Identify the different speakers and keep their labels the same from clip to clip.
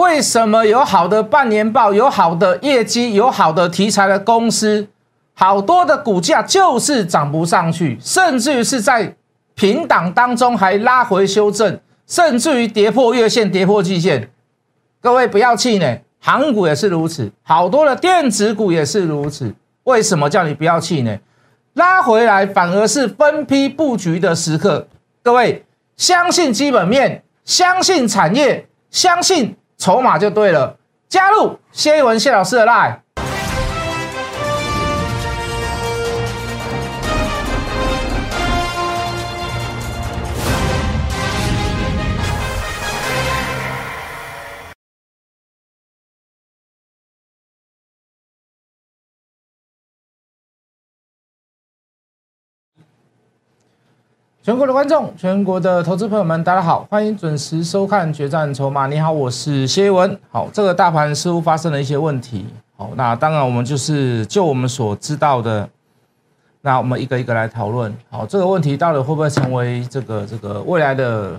Speaker 1: 为什么有好的半年报、有好的业绩、有好的题材的公司，好多的股价就是涨不上去，甚至于是在平档当中还拉回修正，甚至于跌破月线、跌破季线。各位不要气馁，航股也是如此，好多的电子股也是如此。为什么叫你不要气馁？拉回来反而是分批布局的时刻。各位相信基本面，相信产业，相信。筹码就对了，加入谢一文谢老师的 line。全国的观众，全国的投资朋友们，大家好，欢迎准时收看《决战筹码》。你好，我是谢文。好，这个大盘似乎发生了一些问题。好，那当然我们就是就我们所知道的，那我们一个一个来讨论。好，这个问题到底会不会成为这个这个未来的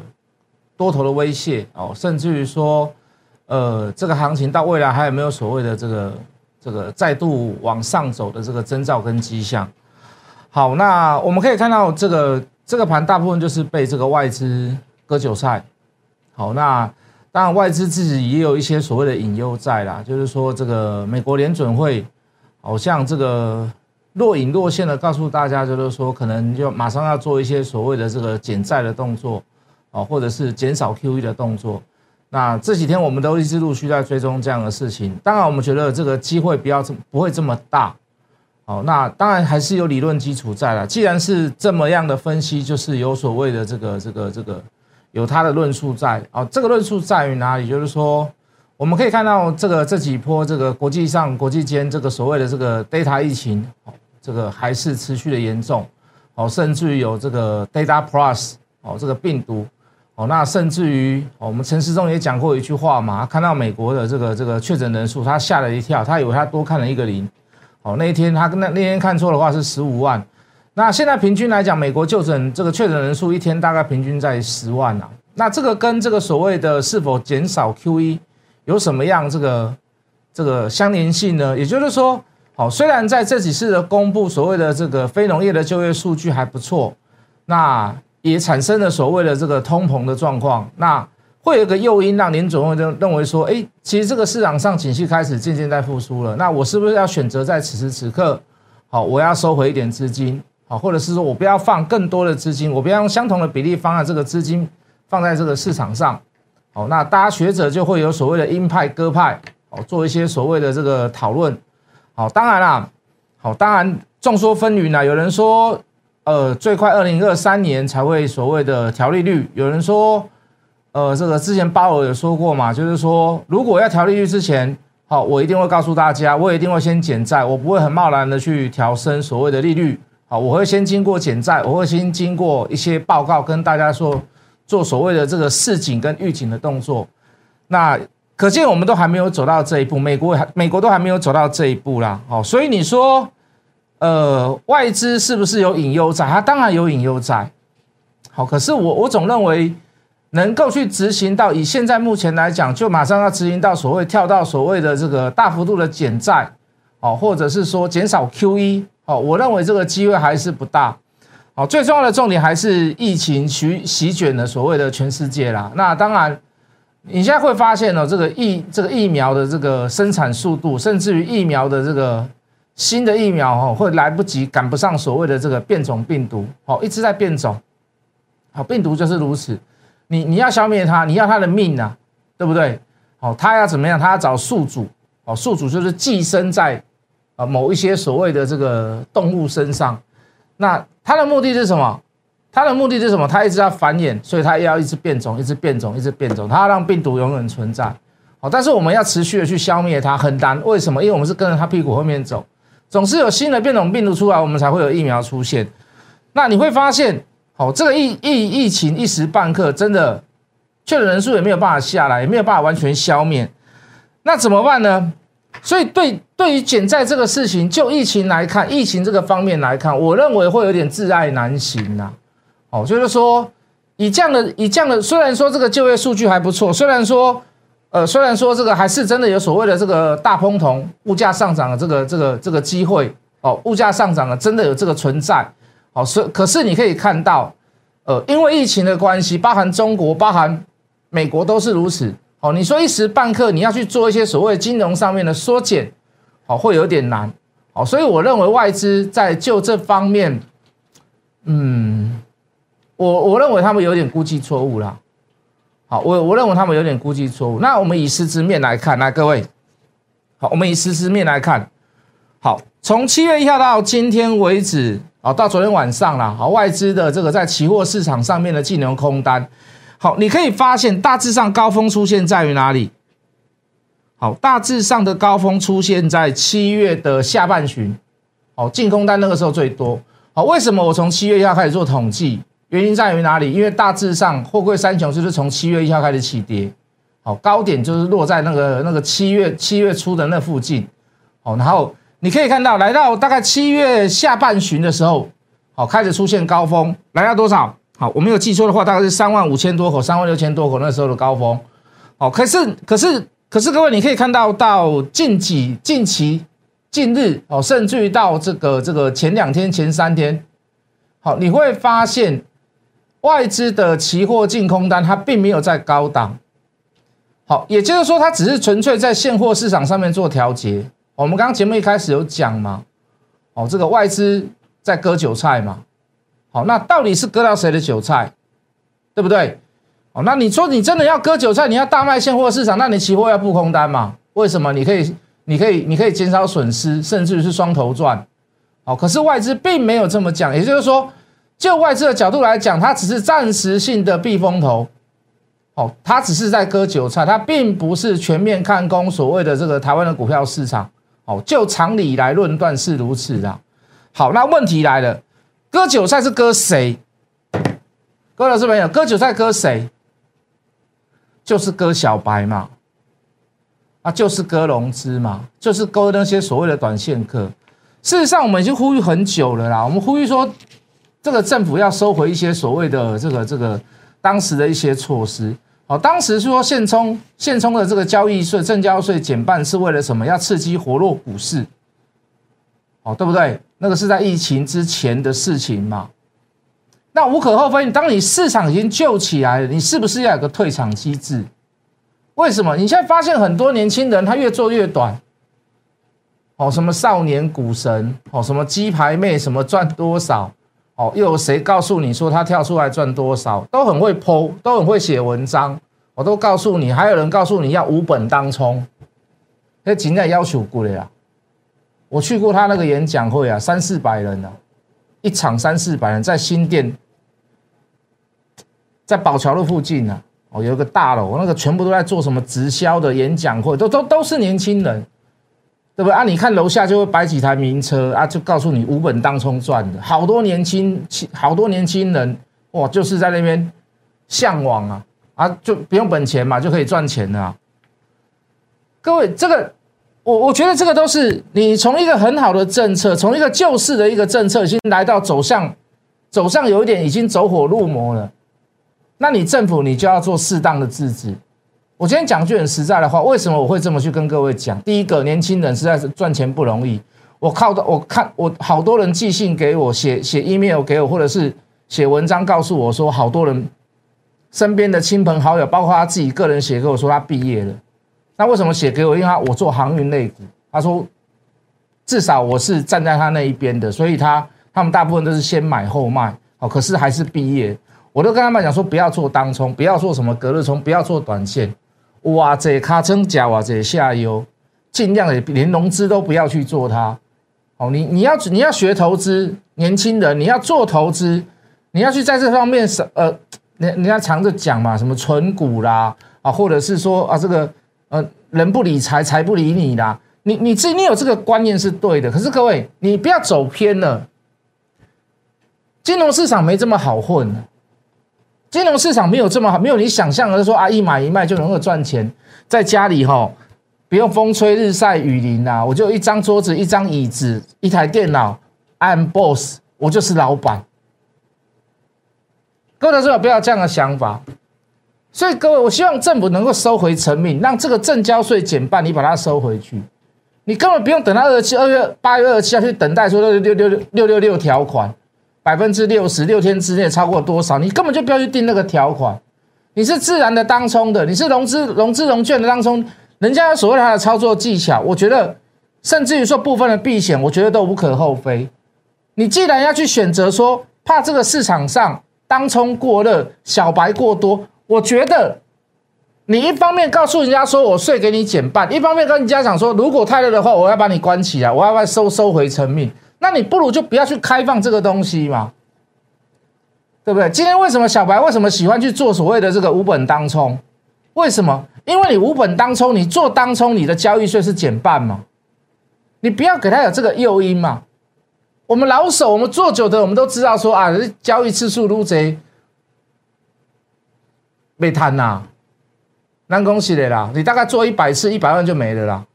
Speaker 1: 多头的威胁？哦，甚至于说，呃，这个行情到未来还有没有所谓的这个这个再度往上走的这个征兆跟迹象？好，那我们可以看到这个。这个盘大部分就是被这个外资割韭菜，好，那当然外资自己也有一些所谓的隐忧在啦，就是说这个美国联准会好像这个若隐若现的告诉大家，就是说可能就马上要做一些所谓的这个减债的动作，啊，或者是减少 QE 的动作。那这几天我们都一直陆续在追踪这样的事情，当然我们觉得这个机会不要这不会这么大。哦，那当然还是有理论基础在了。既然是这么样的分析，就是有所谓的这个、这个、这个，有它的论述在。哦，这个论述在于哪里？就是说，我们可以看到这个这几波这个国际上、国际间这个所谓的这个 data 疫情，哦，这个还是持续的严重。哦，甚至于有这个 data plus，哦，这个病毒，哦，那甚至于我们陈世忠也讲过一句话嘛，看到美国的这个这个确诊人数，他吓了一跳，他以为他多看了一个零。哦，那一天他那那天看错的话是十五万，那现在平均来讲，美国就诊这个确诊人数一天大概平均在十万啊。那这个跟这个所谓的是否减少 QE 有什么样这个这个相连性呢？也就是说，好，虽然在这几次的公布所谓的这个非农业的就业数据还不错，那也产生了所谓的这个通膨的状况，那。会有一个诱因让您总会认认为说，哎，其实这个市场上景气开始渐渐在复苏了，那我是不是要选择在此时此刻，好，我要收回一点资金，好，或者是说我不要放更多的资金，我不要用相同的比例方案这个资金放在这个市场上，好，那大家学者就会有所谓的鹰派鸽派，好，做一些所谓的这个讨论，好，当然啦，好，当然众说纷纭呢，有人说，呃，最快二零二三年才会所谓的调利率，有人说。呃，这个之前鲍尔有说过嘛，就是说，如果要调利率之前，好，我一定会告诉大家，我一定会先减债，我不会很贸然的去调升所谓的利率，好，我会先经过减债，我会先经过一些报告跟大家说，做所谓的这个示警跟预警的动作。那可见我们都还没有走到这一步，美国还美国都还没有走到这一步啦，好，所以你说，呃，外资是不是有隐忧在？它当然有隐忧在，好，可是我我总认为。能够去执行到以现在目前来讲，就马上要执行到所谓跳到所谓的这个大幅度的减债，哦，或者是说减少 QE，哦，我认为这个机会还是不大，哦，最重要的重点还是疫情席席卷了所谓的全世界啦。那当然，你现在会发现呢，这个疫这个疫苗的这个生产速度，甚至于疫苗的这个新的疫苗哦，会来不及赶不上所谓的这个变种病毒，哦，一直在变种，好，病毒就是如此。你你要消灭它，你要它的命啊，对不对？哦，它要怎么样？它要找宿主，哦，宿主就是寄生在啊某一些所谓的这个动物身上。那它的目的是什么？它的目的是什么？它一直要繁衍，所以它要一直变种，一直变种，一直变种。它要让病毒永远存在。好，但是我们要持续的去消灭它很难。为什么？因为我们是跟着它屁股后面走，总是有新的变种病毒出来，我们才会有疫苗出现。那你会发现。哦，这个疫疫疫情一时半刻真的确诊人数也没有办法下来，也没有办法完全消灭，那怎么办呢？所以对对于减债这个事情，就疫情来看，疫情这个方面来看，我认为会有点自爱难行呐。哦，就是说以这样的以这样的，虽然说这个就业数据还不错，虽然说呃，虽然说这个还是真的有所谓的这个大通膨、物价上涨的这个这个这个机会哦，物价上涨了，真的有这个存在。好，所可是你可以看到，呃，因为疫情的关系，包含中国、包含美国都是如此。哦，你说一时半刻你要去做一些所谓金融上面的缩减，好，会有点难。好，所以我认为外资在就这方面，嗯，我我认为他们有点估计错误了。好，我我认为他们有点估计错误。那我们以实质面来看，来各位，好，我们以实质面来看，好，从七月一号到今天为止，啊，到昨天晚上了，好，外资的这个在期货市场上面的净流空单，好，你可以发现大致上高峰出现在于哪里？好，大致上的高峰出现在七月的下半旬，好，净空单那个时候最多。好，为什么我从七月一号开始做统计？原因在于哪里？因为大致上货柜三雄就是从七月一号开始起跌，好高点就是落在那个那个七月七月初的那附近，好，然后你可以看到来到大概七月下半旬的时候，好开始出现高峰，来到多少？好，我没有记错的话，大概是三万五千多口，三万六千多口那时候的高峰，好，可是可是可是各位你可以看到到近几近期近日哦，甚至于到这个这个前两天前三天，好，你会发现。外资的期货净空单，它并没有在高档，好，也就是说，它只是纯粹在现货市场上面做调节。我们刚刚节目一开始有讲嘛，哦，这个外资在割韭菜嘛，好，那到底是割到谁的韭菜，对不对？哦，那你说你真的要割韭菜，你要大卖现货市场，那你期货要布空单嘛？为什么？你可以，你可以，你可以减少损失，甚至于是双头赚。好，可是外资并没有这么讲，也就是说。就外资的角度来讲，它只是暂时性的避风头，哦，它只是在割韭菜，它并不是全面看空所谓的这个台湾的股票市场，就常理来论断是如此的。好，那问题来了，割韭菜是割谁？各位老师朋友，割韭菜割谁？就是割小白嘛，啊，就是割融资嘛，就是割那些所谓的短线客。事实上，我们已经呼吁很久了啦，我们呼吁说。这个政府要收回一些所谓的这个这个当时的一些措施，哦，当时说现充现充的这个交易税、正交税减半是为了什么？要刺激活络股市，哦，对不对？那个是在疫情之前的事情嘛。那无可厚非，当你市场已经救起来了，你是不是要有个退场机制？为什么？你现在发现很多年轻人他越做越短，哦，什么少年股神，哦，什么鸡排妹，什么赚多少？哦，又有谁告诉你说他跳出来赚多少？都很会剖，都很会写文章。我都告诉你，还有人告诉你要无本当冲，那真在要求过了呀。我去过他那个演讲会啊，三四百人啊，一场三四百人，在新店，在宝桥路附近啊，哦，有一个大楼，那个全部都在做什么直销的演讲会，都都都是年轻人。对不对啊？你看楼下就会摆几台名车啊，就告诉你无本当冲赚的，好多年轻好多年轻人哇，就是在那边向往啊啊，就不用本钱嘛，就可以赚钱了。各位，这个我我觉得这个都是你从一个很好的政策，从一个救市的一个政策，已经来到走向走向有一点已经走火入魔了。那你政府你就要做适当的制止。我今天讲句很实在的话，为什么我会这么去跟各位讲？第一个，年轻人实在是赚钱不容易。我靠的，我看我好多人寄信给我，写写 email 给我，或者是写文章告诉我说，好多人身边的亲朋好友，包括他自己个人写给我说他毕业了。那为什么写给我？因为他我做航运类股，他说至少我是站在他那一边的，所以他他们大部分都是先买后卖。哦，可是还是毕业，我都跟他们讲说，不要做当冲，不要做什么隔日冲，不要做短线。哇，这卡称假哇，这下游，尽量的连融资都不要去做它。哦，你你要你要学投资，年轻人你要做投资，你要去在这方面什呃，人人家常着讲嘛，什么存股啦啊，或者是说啊这个呃人不理财财不理你啦，你你自你有这个观念是对的，可是各位你不要走偏了，金融市场没这么好混。金融市场没有这么好，没有你想象的说啊，一买一卖就能够赚钱。在家里哈，不用风吹日晒雨淋呐，我就一张桌子、一张椅子、一台电脑，I'm boss，我就是老板。各位同学不要这样的想法。所以各位，我希望政府能够收回成命，让这个正交税减半，你把它收回去。你根本不用等到二七二月八月二十七要去等待说六六六六六六六条款，百分之六十六天之内超过多少，你根本就不要去定那个条款。你是自然的当冲的，你是融资融资融券的当冲，人家所谓他的操作技巧，我觉得甚至于说部分的避险，我觉得都无可厚非。你既然要去选择说怕这个市场上当冲过热，小白过多，我觉得。你一方面告诉人家说我税给你减半，一方面跟人家讲说如果太热的话，我要把你关起来，我要不要收收回成命？那你不如就不要去开放这个东西嘛，对不对？今天为什么小白为什么喜欢去做所谓的这个无本当冲？为什么？因为你无本当冲，你做当冲，你的交易税是减半嘛？你不要给他有这个诱因嘛？我们老手，我们做久的，我们都知道说啊，交易次数撸贼被贪呐。那恭喜你啦！你大概做一百次，一百万就没了啦。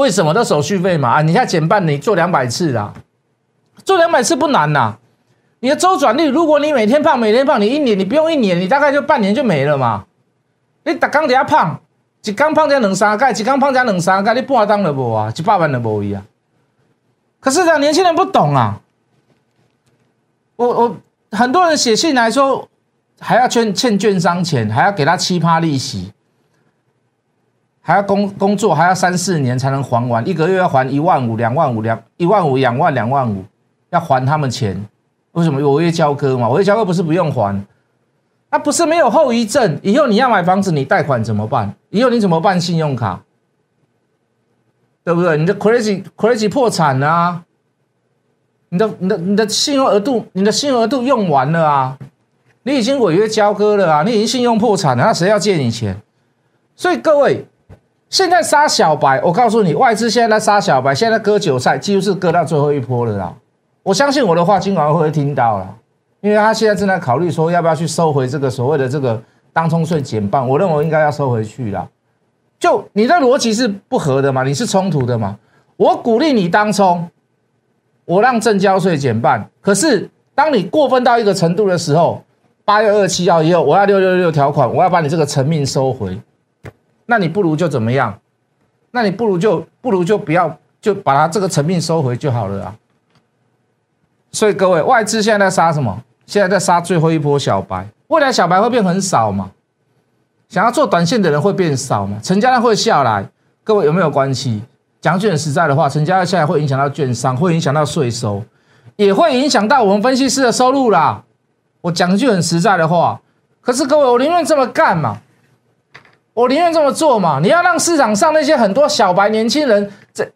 Speaker 1: 为什么？的手续费嘛啊！你现在减半，你做两百次啦，做两百次不难呐。你的周转率，如果你每天胖，每天胖，你一年你不用一年，你大概就半年就没了嘛。你打刚底下胖，一刚胖加两三盖，一刚胖加两三盖，你半当都无啊，一百万都无一啊。可是这年轻人不懂啊。我我很多人写信来说。还要欠欠券商钱，还要给他七葩利息，还要工工作，还要三四年才能还完，一个月要还一万五、两万五、两一万五、两万、两万五，要还他们钱。为什么？违约交割嘛，违约交割不是不用还，那不是没有后遗症。以后你要买房子，你贷款怎么办？以后你怎么办信用卡？对不对？你的 crazy crazy 破产啊！你的你的你的信用额度，你的信用额度用完了啊！你已经违约交割了啊！你已经信用破产了，那谁要借你钱？所以各位，现在杀小白，我告诉你，外资现在在杀小白，现在割韭菜，几乎是割到最后一波了啦。我相信我的话，今晚会听到了，因为他现在正在考虑说，要不要去收回这个所谓的这个当冲税减半。我认为应该要收回去了。就你的逻辑是不合的嘛？你是冲突的嘛？我鼓励你当冲，我让正交税减半，可是当你过分到一个程度的时候，八月二七号以后，我要六六六条款，我要把你这个成命收回。那你不如就怎么样？那你不如就不如就不要，就把它这个成命收回就好了啊。所以各位，外资现在在杀什么？现在在杀最后一波小白。未来小白会变很少嘛？想要做短线的人会变少嘛？成交量会下来。各位有没有关系？讲句很实在的话，成交量下来会影响到券商，会影响到税收，也会影响到我们分析师的收入啦。我讲句很实在的话，可是各位，我宁愿这么干嘛？我宁愿这么做嘛？你要让市场上那些很多小白年轻人在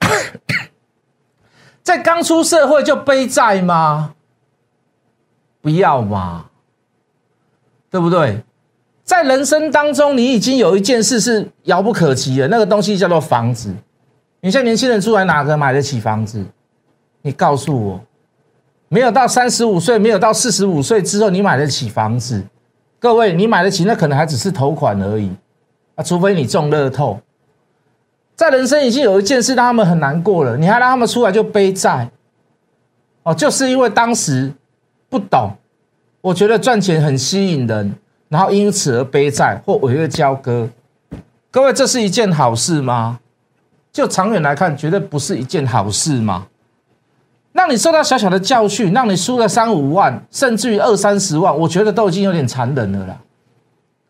Speaker 1: 在刚出社会就背债吗？不要嘛，对不对？在人生当中，你已经有一件事是遥不可及的，那个东西叫做房子。你现在年轻人出来，哪个买得起房子？你告诉我。没有到三十五岁，没有到四十五岁之后，你买得起房子？各位，你买得起，那可能还只是头款而已啊！除非你中乐透，在人生已经有一件事让他们很难过了，你还让他们出来就背债哦，就是因为当时不懂，我觉得赚钱很吸引人，然后因此而背债或违约交割。各位，这是一件好事吗？就长远来看，绝对不是一件好事吗？让你受到小小的教训，让你输了三五万，甚至于二三十万，我觉得都已经有点残忍了啦。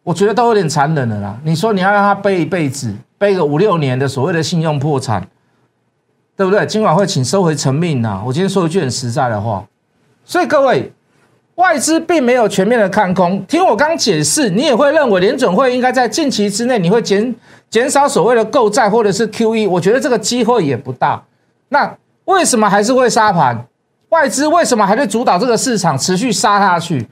Speaker 1: 我觉得都有点残忍了啦。你说你要让他背一辈子，背个五六年的所谓的信用破产，对不对？今晚会请收回成命呐。我今天说一句很实在的话，所以各位，外资并没有全面的看空。听我刚解释，你也会认为联准会应该在近期之内，你会减减少所谓的购债或者是 QE。我觉得这个机会也不大。那。为什么还是会杀盘？外资为什么还在主导这个市场，持续杀下去？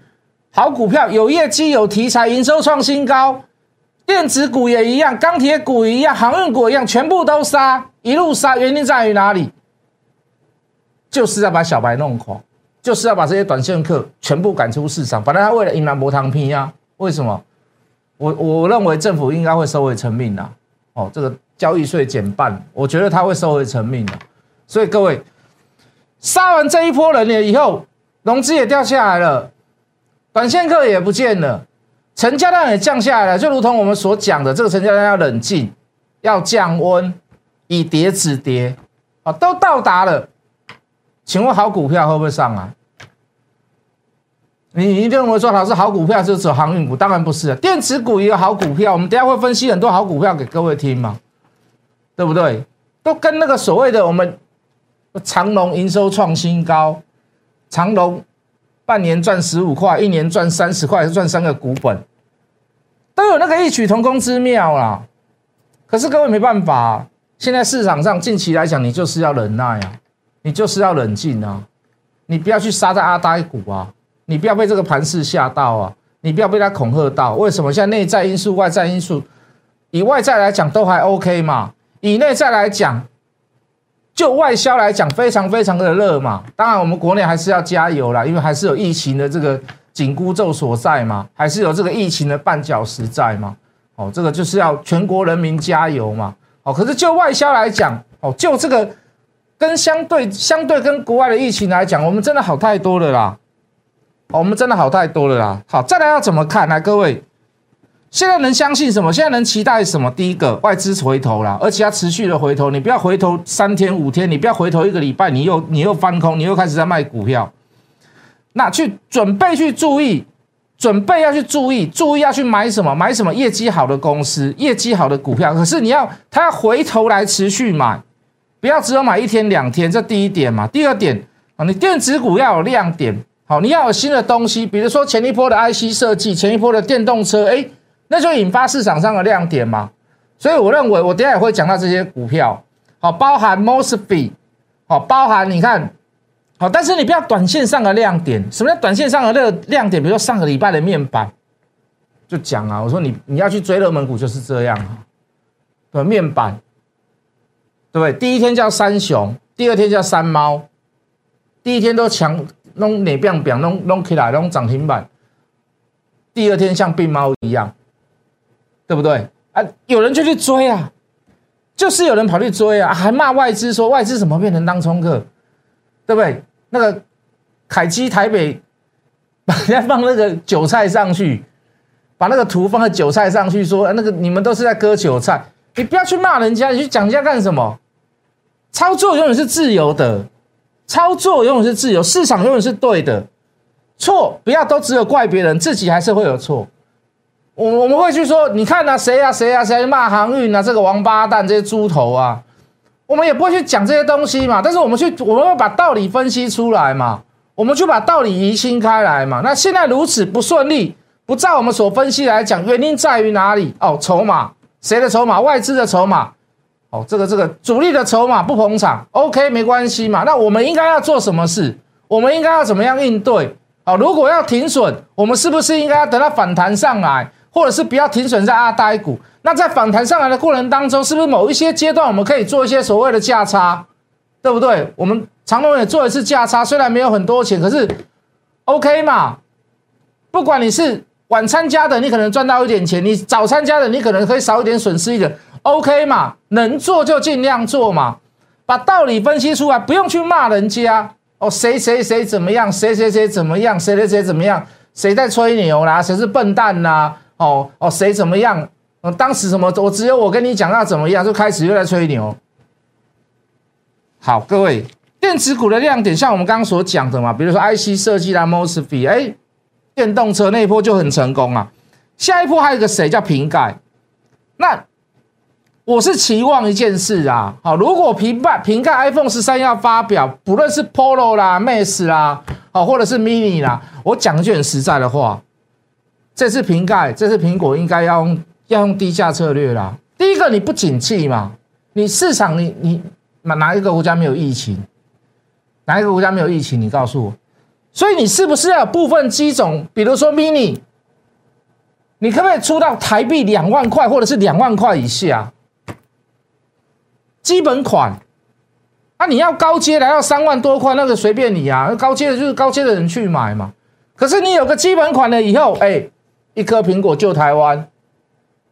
Speaker 1: 好股票有业绩、有题材、营收创新高，电子股也一样，钢铁股一样，航运股一样，全部都杀，一路杀。原因在于哪里？就是要把小白弄垮，就是要把这些短线客全部赶出市场。反正他为了赢南博糖拼呀。为什么？我我认为政府应该会收回成命的。哦，这个交易税减半，我觉得他会收回成命的。所以各位，杀完这一波人了以后，融资也掉下来了，短线客也不见了，成交量也降下来了，就如同我们所讲的，这个成交量要冷静，要降温，以跌止跌，啊，都到达了。请问好股票会不会上啊？你你认为说老师好股票，就是走航运股？当然不是，电子股也有好股票。我们等下会分析很多好股票给各位听嘛，对不对？都跟那个所谓的我们长隆营收创新高，长隆半年赚十五块，一年赚三十块，赚三个股本，都有那个异曲同工之妙啦。可是各位没办法，现在市场上近期来讲，你就是要忍耐啊，你就是要冷静啊，你不要去杀在阿呆股啊。你不要被这个盘势吓到啊！你不要被他恐吓到。为什么？现在内在因素、外在因素，以外在来讲都还 OK 嘛。以内在来讲，就外销来讲，非常非常的热嘛。当然，我们国内还是要加油啦，因为还是有疫情的这个紧箍咒所在嘛，还是有这个疫情的绊脚石在嘛。哦，这个就是要全国人民加油嘛。哦，可是就外销来讲，哦，就这个跟相对相对跟国外的疫情来讲，我们真的好太多了啦。哦我们真的好太多了啦！好，再来要怎么看？来，各位，现在能相信什么？现在能期待什么？第一个，外资回头了，而且它持续的回头。你不要回头三天五天，你不要回头一个礼拜，你又你又翻空，你又开始在卖股票。那去准备去注意，准备要去注意，注意要去买什么？买什么业绩好的公司，业绩好的股票。可是你要他要回头来持续买，不要只有买一天两天。这第一点嘛。第二点啊，你电子股要有亮点。好，你要有新的东西，比如说前一波的 IC 设计，前一波的电动车，哎，那就引发市场上的亮点嘛。所以我认为，我等下也会讲到这些股票，好，包含 Mosfet，好，包含你看，好，但是你不要短线上的亮点。什么叫短线上的个亮点？比如说上个礼拜的面板，就讲啊，我说你你要去追热门股就是这样啊，对，面板，对不对？第一天叫三雄，第二天叫三猫，第一天都强。弄哪变变弄弄起来弄涨停板，第二天像病猫一样，对不对啊？有人就去追啊，就是有人跑去追啊，还骂外资说外资怎么变成当冲客，对不对？那个凯基台北 把人家放那个韭菜上去，把那个图放在韭菜上去，说那个你们都是在割韭菜，你不要去骂人家，你去讲人家干什么？操作永远是自由的。操作永远是自由，市场永远是对的，错不要都只有怪别人，自己还是会有错。我我们会去说，你看啊，谁啊谁啊谁骂航运啊，这个王八蛋，这些猪头啊，我们也不会去讲这些东西嘛。但是我们去，我们会把道理分析出来嘛，我们去把道理厘清开来嘛。那现在如此不顺利，不照我们所分析来讲，原因在于哪里？哦，筹码，谁的筹码？外资的筹码。哦，这个这个主力的筹码不捧场，OK，没关系嘛。那我们应该要做什么事？我们应该要怎么样应对？哦，如果要停损，我们是不是应该要等它反弹上来，或者是不要停损在阿呆股？那在反弹上来的过程当中，是不是某一些阶段我们可以做一些所谓的价差，对不对？我们长隆也做一次价差，虽然没有很多钱，可是 OK 嘛。不管你是晚餐加的，你可能赚到一点钱；你早餐加的，你可能可以少一点损失一点。OK 嘛，能做就尽量做嘛，把道理分析出来，不用去骂人家哦。谁谁谁怎么样，谁谁谁怎么样，谁谁谁怎么样，谁在吹牛啦？谁是笨蛋呐？哦哦，谁怎么样？嗯，当时什么？我只有我跟你讲要怎么样，就开始又在吹牛。好，各位，电子股的亮点，像我们刚刚所讲的嘛，比如说 IC 设计啦，Mosfet，哎，电动车那一波就很成功啊。下一波还有个谁叫瓶盖？那。我是期望一件事啊，好，如果平板瓶盖 iPhone 十三要发表，不论是 Polo 啦、Max 啦，好，或者是 Mini 啦，我讲句很实在的话，这次瓶盖，这次苹果应该要用要用低价策略啦。第一个，你不景气嘛，你市场你你哪哪一个国家没有疫情？哪一个国家没有疫情？你告诉我，所以你是不是要有部分机种，比如说 Mini，你可不可以出到台币两万块，或者是两万块以下？基本款，啊，你要高阶的要三万多块，那个随便你啊，高阶的就是高阶的人去买嘛。可是你有个基本款了以后，哎，一颗苹果救台湾，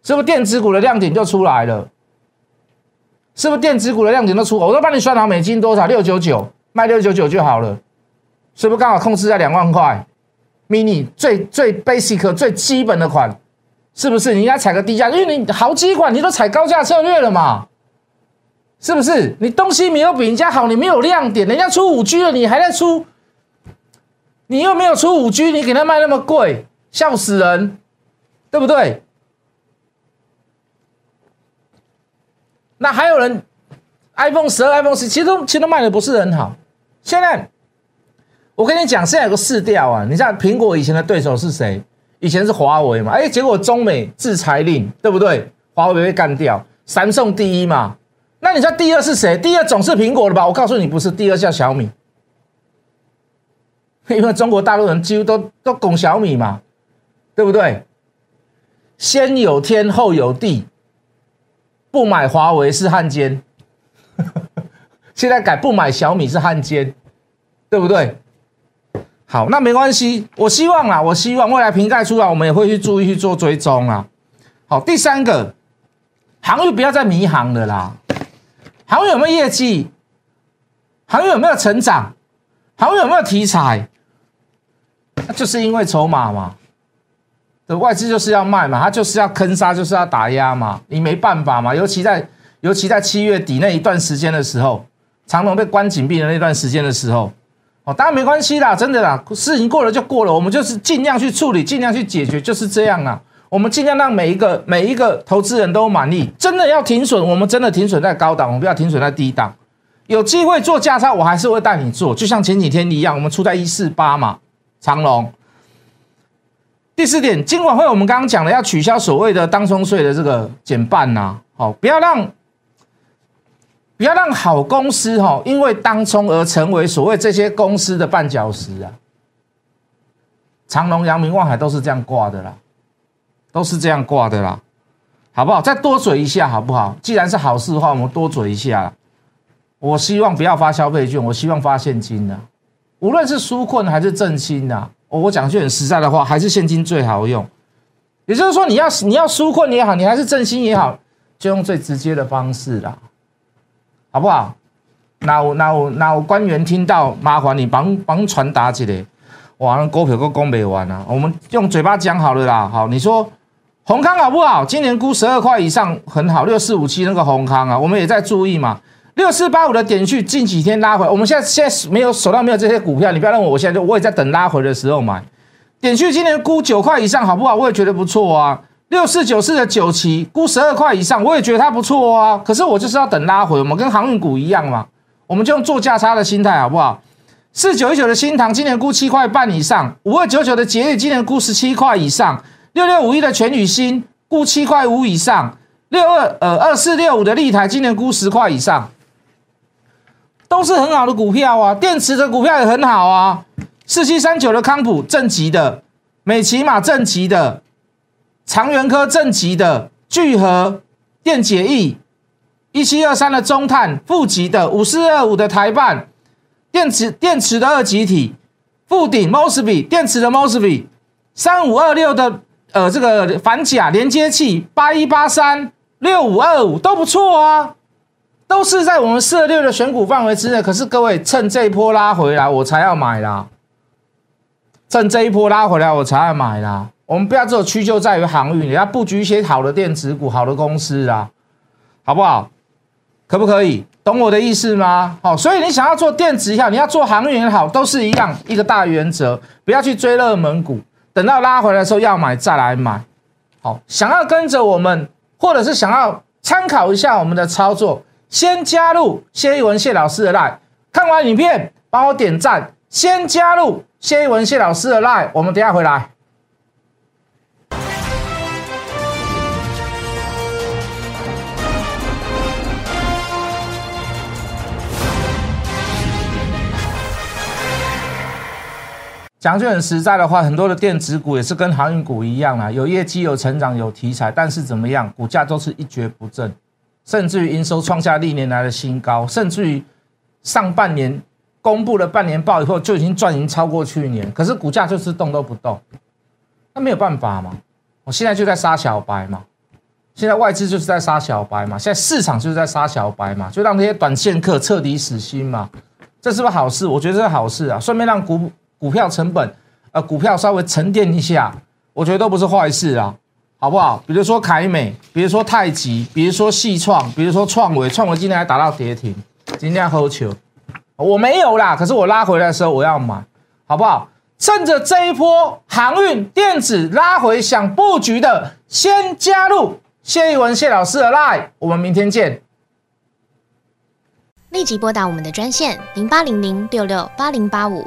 Speaker 1: 是不是电子股的亮点就出来了？是不是电子股的亮点都出？我都帮你算好，美金多少？六九九，卖六九九就好了，是不是刚好控制在两万块？mini 最最 basic 最基本的款，是不是？你应该踩个低价，因为你好几款你都踩高价策略了嘛，是不是？你东西没有比人家好，你没有亮点，人家出五 G 了，你还在出，你又没有出五 G，你给他卖那么贵，笑死人，对不对？那还有人 iPhone 十二、iPhone 十，其实都其实都卖的不是很好。现在我跟你讲，现在有个市调啊，你像苹果以前的对手是谁？以前是华为嘛，哎，结果中美制裁令，对不对？华为被干掉，三送第一嘛。那你知道第二是谁？第二总是苹果了吧？我告诉你，不是，第二叫小米，因为中国大陆人几乎都都拱小米嘛，对不对？先有天后有地。不买华为是汉奸，现在改不买小米是汉奸，对不对？好，那没关系，我希望啊，我希望未来瓶盖出来，我们也会去注意去做追踪啊。好，第三个，航运不要再迷航了啦。航运有没有业绩？航运有没有成长？航运有没有题材？那就是因为筹码嘛。外资就是要卖嘛，他就是要坑杀，就是要打压嘛，你没办法嘛。尤其在尤其在七月底那一段时间的时候，长隆被关紧闭的那段时间的时候，哦，当然没关系啦，真的啦，事情过了就过了，我们就是尽量去处理，尽量去解决，就是这样啊。我们尽量让每一个每一个投资人都满意。真的要停损，我们真的停损在高档，我们不要停损在低档。有机会做价差，我还是会带你做，就像前几天一样，我们出在一四八嘛，长隆。第四点，金管会我们刚刚讲了，要取消所谓的当冲税的这个减半呐，好，不要让不要让好公司哈，因为当冲而成为所谓这些公司的绊脚石啊。长隆、阳明、望海都是这样挂的啦，都是这样挂的啦，好不好？再多嘴一下好不好？既然是好事的话，我们多嘴一下。我希望不要发消费券，我希望发现金的，无论是纾困还是振兴的。我讲句很实在的话，还是现金最好用。也就是说，你要你要纾困也好，你还是振兴也好，就用最直接的方式啦，好不好？那我那我那我官员听到，麻烦你帮帮传达起来。哇，股票都讲不完啊！我们用嘴巴讲好了啦。好，你说宏康好不好？今年估十二块以上很好，六四五七那个宏康啊，我们也在注意嘛。六四八五的点去近几天拉回，我们现在现在没有手上没有这些股票，你不要认为我现在就我也在等拉回的时候买。点去今年估九块以上好不好？我也觉得不错啊。六四九四的九旗估十二块以上，我也觉得它不错啊。可是我就是要等拉回，我们跟航运股一样嘛，我们就用做价差的心态好不好？四九一九的新塘今年估七块半以上，五二九九的捷宇今年估十七块以上，六六五一的全宇新估七块五以上，六二呃二四六五的立台今年估十块以上。都是很好的股票啊，电池的股票也很好啊。四七三九的康普正极的，美骑马正极的，长源科正极的，聚合电解液，一七二三的中碳负极的，五四二五的台办电池电池的二极体，富鼎 Mosby 电池的 Mosby，三五二六的呃这个反甲连接器，八一八三六五二五都不错啊。都是在我们四二六的选股范围之内，可是各位趁这一波拉回来，我才要买啦。趁这一波拉回来，我才要买啦。我们不要只有屈就在于航运，你要布局一些好的电子股、好的公司啊，好不好？可不可以？懂我的意思吗？好，所以你想要做电子也好，你要做航运也好，都是一样一个大原则，不要去追热门股，等到拉回来的时候要买再来买。好，想要跟着我们，或者是想要参考一下我们的操作。先加入谢一文谢老师的 line，看完影片帮我点赞。先加入谢一文谢老师的 line，我们等下回来。讲句很实在的话，很多的电子股也是跟航运股一样啊，有业绩、有成长、有题材，但是怎么样，股价都是一蹶不振。甚至于营收创下历年来的新高，甚至于上半年公布了半年报以后就已经赚盈超过去年，可是股价就是动都不动，那没有办法嘛。我现在就在杀小白嘛，现在外资就是在杀小白嘛，现在市场就是在杀小白嘛，就让那些短线客彻底死心嘛。这是不是好事？我觉得这是好事啊，顺便让股股票成本呃股票稍微沉淀一下，我觉得都不是坏事啊，好不好？比如说凯美，比如说太极，比如说细创，比如说创维，创维今天还打到跌停，今天喝球，我没有啦，可是我拉回来的时候我要买，好不好？趁着这一波航运电子拉回想布局的，先加入谢一文谢老师的 line，我们明天见。
Speaker 2: 立即拨打我们的专线零八零零六六八零八五